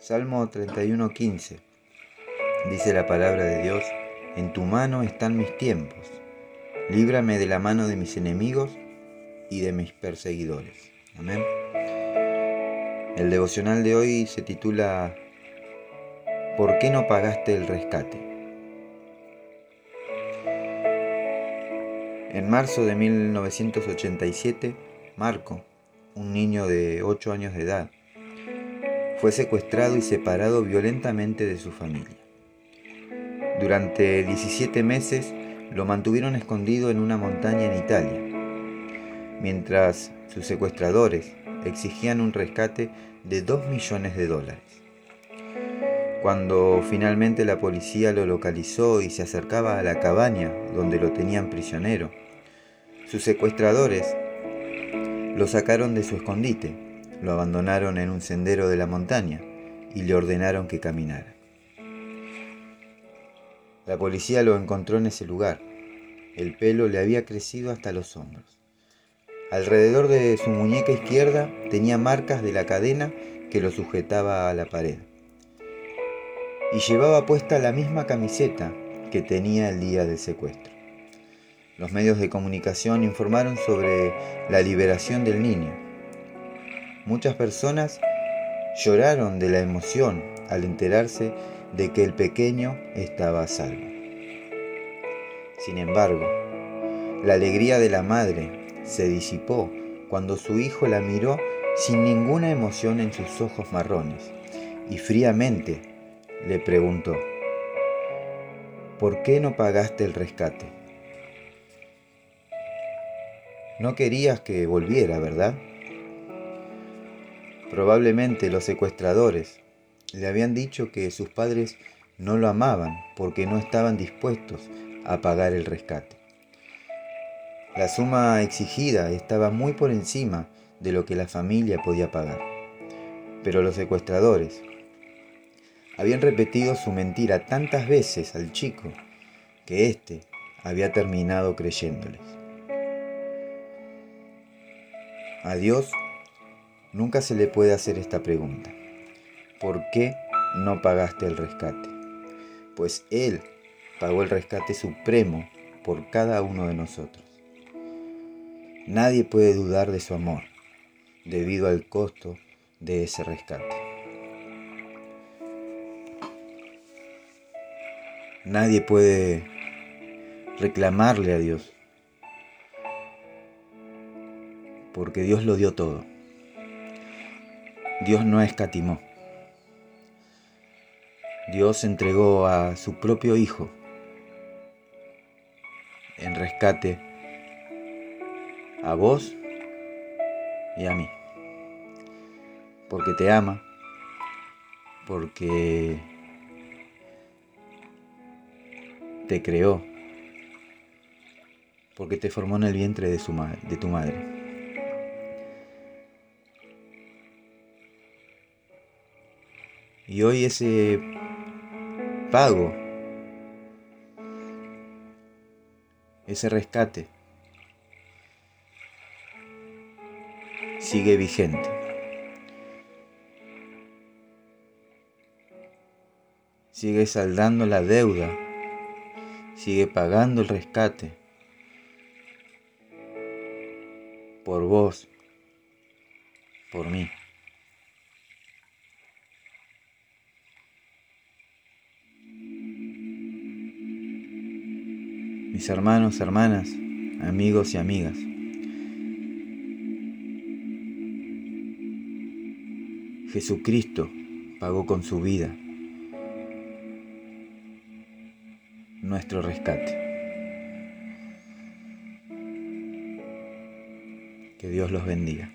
Salmo 31:15. Dice la palabra de Dios, en tu mano están mis tiempos. Líbrame de la mano de mis enemigos y de mis perseguidores. Amén. El devocional de hoy se titula ¿Por qué no pagaste el rescate? En marzo de 1987, Marco, un niño de 8 años de edad, fue secuestrado y separado violentamente de su familia. Durante 17 meses lo mantuvieron escondido en una montaña en Italia, mientras sus secuestradores exigían un rescate de 2 millones de dólares. Cuando finalmente la policía lo localizó y se acercaba a la cabaña donde lo tenían prisionero, sus secuestradores lo sacaron de su escondite lo abandonaron en un sendero de la montaña y le ordenaron que caminara. La policía lo encontró en ese lugar. El pelo le había crecido hasta los hombros. Alrededor de su muñeca izquierda tenía marcas de la cadena que lo sujetaba a la pared. Y llevaba puesta la misma camiseta que tenía el día del secuestro. Los medios de comunicación informaron sobre la liberación del niño Muchas personas lloraron de la emoción al enterarse de que el pequeño estaba a salvo. Sin embargo, la alegría de la madre se disipó cuando su hijo la miró sin ninguna emoción en sus ojos marrones y fríamente le preguntó, ¿por qué no pagaste el rescate? No querías que volviera, ¿verdad? Probablemente los secuestradores le habían dicho que sus padres no lo amaban porque no estaban dispuestos a pagar el rescate. La suma exigida estaba muy por encima de lo que la familia podía pagar. Pero los secuestradores habían repetido su mentira tantas veces al chico que éste había terminado creyéndoles. A Dios Nunca se le puede hacer esta pregunta. ¿Por qué no pagaste el rescate? Pues Él pagó el rescate supremo por cada uno de nosotros. Nadie puede dudar de su amor debido al costo de ese rescate. Nadie puede reclamarle a Dios porque Dios lo dio todo. Dios no escatimó. Dios entregó a su propio Hijo en rescate a vos y a mí. Porque te ama, porque te creó, porque te formó en el vientre de, su de tu madre. Y hoy ese pago, ese rescate, sigue vigente. Sigue saldando la deuda, sigue pagando el rescate por vos, por mí. Mis hermanos, hermanas, amigos y amigas. Jesucristo pagó con su vida nuestro rescate. Que Dios los bendiga.